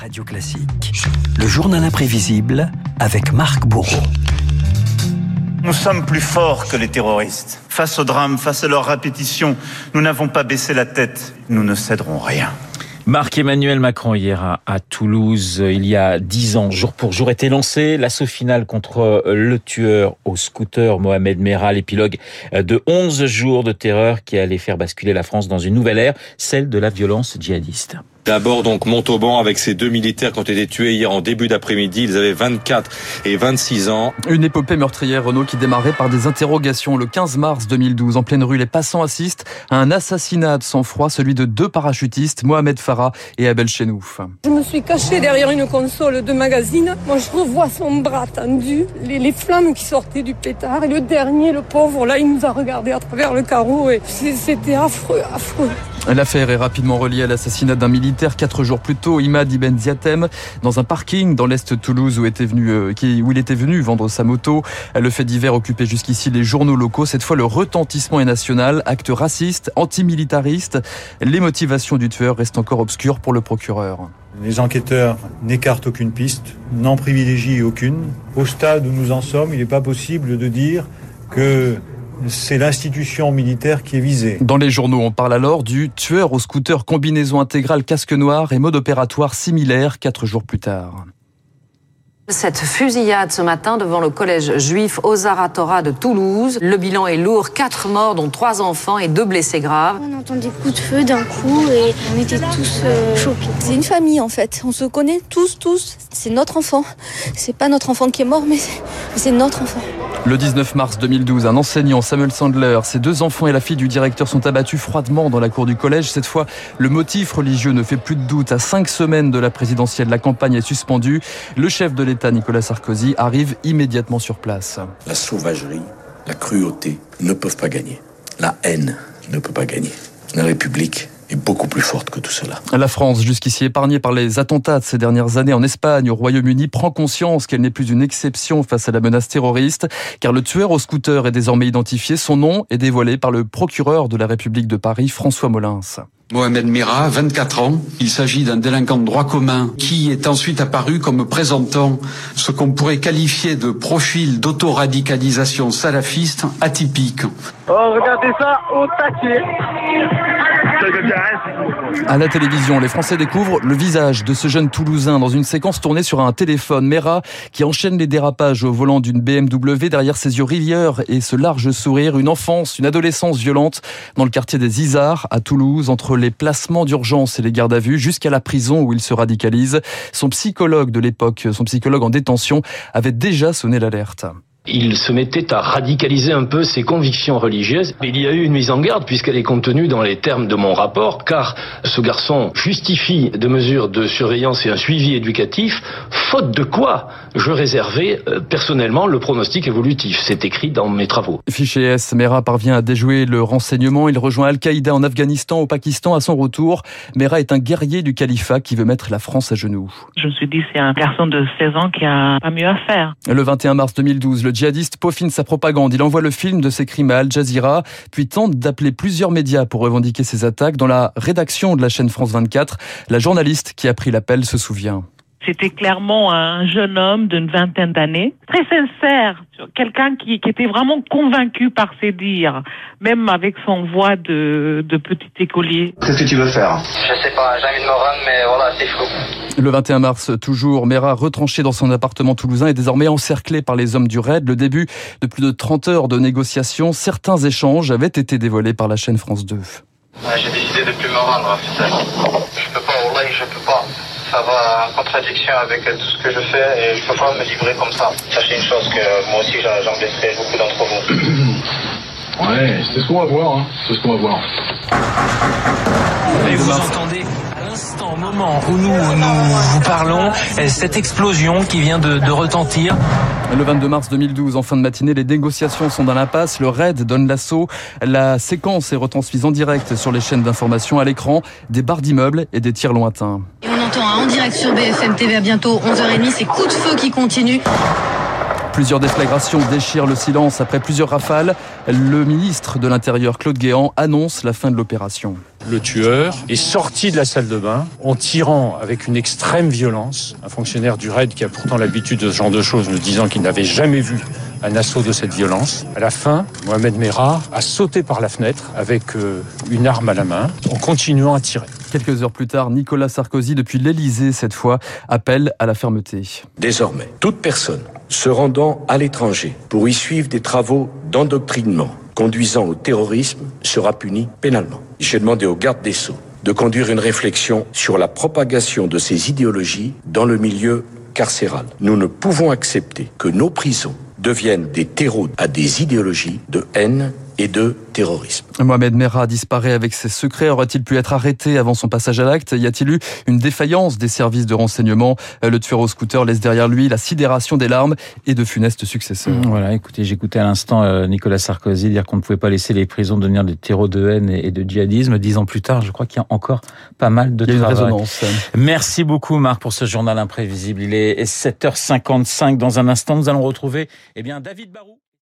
Radio Classique. Le journal imprévisible avec Marc Bourreau. Nous sommes plus forts que les terroristes. Face au drame, face à leur répétition, nous n'avons pas baissé la tête. Nous ne céderons rien. Marc-Emmanuel Macron hier à, Toulouse, il y a dix ans, jour pour jour, était lancé l'assaut final contre le tueur au scooter Mohamed Merah, l'épilogue de 11 jours de terreur qui allait faire basculer la France dans une nouvelle ère, celle de la violence djihadiste. D'abord donc Montauban avec ces deux militaires qui ont été tués hier en début d'après-midi. Ils avaient 24 et 26 ans. Une épopée meurtrière Renault qui démarrait par des interrogations le 15 mars 2012. En pleine rue, les passants assistent à un assassinat de sang-froid, celui de deux parachutistes, Mohamed Farah et Abel Chenouf. Je me suis caché derrière une console de magazine. Moi, je revois son bras tendu, les, les flammes qui sortaient du pétard. Et le dernier, le pauvre, là, il nous a regardé à travers le carreau et c'était affreux, affreux. L'affaire est rapidement reliée à l'assassinat d'un militaire quatre jours plus tôt, Imad Ibn Ziatem, dans un parking dans l'est de Toulouse euh, où il était venu vendre sa moto. Le fait divers occupait jusqu'ici les journaux locaux. Cette fois, le retentissement est national. Acte raciste, antimilitariste. Les motivations du tueur restent encore obscures pour le procureur. Les enquêteurs n'écartent aucune piste, n'en privilégient aucune. Au stade où nous en sommes, il n'est pas possible de dire que c'est l'institution militaire qui est visée. Dans les journaux, on parle alors du tueur au scooter combinaison intégrale casque noir et mode opératoire similaire quatre jours plus tard. Cette fusillade ce matin devant le collège juif Ozaratora de Toulouse. Le bilan est lourd, quatre morts dont trois enfants et deux blessés graves. On entend des coups de feu d'un coup et on était tous euh, choqués. C'est une famille en fait, on se connaît tous, tous. C'est notre enfant. C'est pas notre enfant qui est mort, mais c'est notre enfant. Le 19 mars 2012, un enseignant, Samuel Sandler, ses deux enfants et la fille du directeur sont abattus froidement dans la cour du collège. Cette fois, le motif religieux ne fait plus de doute. À cinq semaines de la présidentielle, la campagne est suspendue. Le chef de l'État, Nicolas Sarkozy, arrive immédiatement sur place. La sauvagerie, la cruauté ne peuvent pas gagner. La haine ne peut pas gagner. La République est beaucoup plus forte que tout cela. La France, jusqu'ici épargnée par les attentats de ces dernières années en Espagne, au Royaume-Uni, prend conscience qu'elle n'est plus une exception face à la menace terroriste, car le tueur au scooter est désormais identifié. Son nom est dévoilé par le procureur de la République de Paris, François Molins. Mohamed Mira, 24 ans. Il s'agit d'un délinquant de droit commun qui est ensuite apparu comme présentant ce qu'on pourrait qualifier de profil d'autoradicalisation salafiste atypique. Oh, regardez ça au taquet. À la télévision, les Français découvrent le visage de ce jeune Toulousain dans une séquence tournée sur un téléphone. Mera qui enchaîne les dérapages au volant d'une BMW derrière ses yeux rivières et ce large sourire. Une enfance, une adolescence violente dans le quartier des Isards à Toulouse entre les placements d'urgence et les gardes à vue jusqu'à la prison où il se radicalise. Son psychologue de l'époque, son psychologue en détention, avait déjà sonné l'alerte. Il se mettait à radicaliser un peu ses convictions religieuses. Mais il y a eu une mise en garde puisqu'elle est contenue dans les termes de mon rapport, car ce garçon justifie de mesures de surveillance et un suivi éducatif, faute de quoi je réservais euh, personnellement le pronostic évolutif. C'est écrit dans mes travaux. Fiché S, Mera parvient à déjouer le renseignement. Il rejoint Al-Qaïda en Afghanistan, au Pakistan. À son retour, Mera est un guerrier du califat qui veut mettre la France à genoux. Je me suis dit, c'est un garçon de 16 ans qui a pas mieux à faire. Le 21 mars 2012, le djihadiste peaufine sa propagande. Il envoie le film de ses crimes à Al Jazeera, puis tente d'appeler plusieurs médias pour revendiquer ses attaques. Dans la rédaction de la chaîne France 24, la journaliste qui a pris l'appel se souvient. C'était clairement un jeune homme d'une vingtaine d'années, très sincère, quelqu'un qui, qui, était vraiment convaincu par ses dires, même avec son voix de, de petit écolier. Qu'est-ce que tu veux faire? Je sais pas, j'ai envie de me rendre, mais voilà, c'est fou. Le 21 mars, toujours, Mera, retranché dans son appartement toulousain, est désormais encerclé par les hommes du raid. Le début de plus de 30 heures de négociations, certains échanges avaient été dévoilés par la chaîne France 2. Ouais, j'ai décidé de plus me rendre, Je peux pas, je peux pas ça va en contradiction avec tout ce que je fais et je peux pas me livrer comme ça. Sachez une chose que moi aussi j'en blesserai beaucoup d'entre vous. ouais, c'est ce qu'on va voir, hein. c'est ce qu'on va voir. Et vous entendez au moment où nous, nous vous parlons, cette explosion qui vient de, de, retentir. Le 22 mars 2012, en fin de matinée, les négociations sont dans l'impasse. Le raid donne l'assaut. La séquence est retransmise en direct sur les chaînes d'information à l'écran, des barres d'immeubles et des tirs lointains. Et on entend en direct sur BFM TV à bientôt 11h30 ces coups de feu qui continuent. Plusieurs déflagrations déchirent le silence après plusieurs rafales. Le ministre de l'Intérieur, Claude Guéant, annonce la fin de l'opération. Le tueur est sorti de la salle de bain en tirant avec une extrême violence. Un fonctionnaire du RAID qui a pourtant l'habitude de ce genre de choses, nous disant qu'il n'avait jamais vu un assaut de cette violence. À la fin, Mohamed Merah a sauté par la fenêtre avec euh, une arme à la main en continuant à tirer. Quelques heures plus tard, Nicolas Sarkozy, depuis l'Elysée cette fois, appelle à la fermeté. Désormais, toute personne se rendant à l'étranger pour y suivre des travaux d'endoctrinement conduisant au terrorisme sera punie pénalement. J'ai demandé au garde des Sceaux de conduire une réflexion sur la propagation de ces idéologies dans le milieu carcéral. Nous ne pouvons accepter que nos prisons deviennent des terreaux à des idéologies de haine et de terrorisme. Mohamed Merah disparaît avec ses secrets. Aurait-il pu être arrêté avant son passage à l'acte? Y a-t-il eu une défaillance des services de renseignement? Le tueur au scooter laisse derrière lui la sidération des larmes et de funestes successeurs. Voilà, écoutez, j'écoutais à l'instant euh, Nicolas Sarkozy dire qu'on ne pouvait pas laisser les prisons devenir des terreaux de haine et de djihadisme. Dix ans plus tard, je crois qu'il y a encore pas mal de Il y a une travail. résonance. Merci beaucoup Marc pour ce journal imprévisible. Il est 7h55 dans un instant. Nous allons retrouver eh bien David Barou.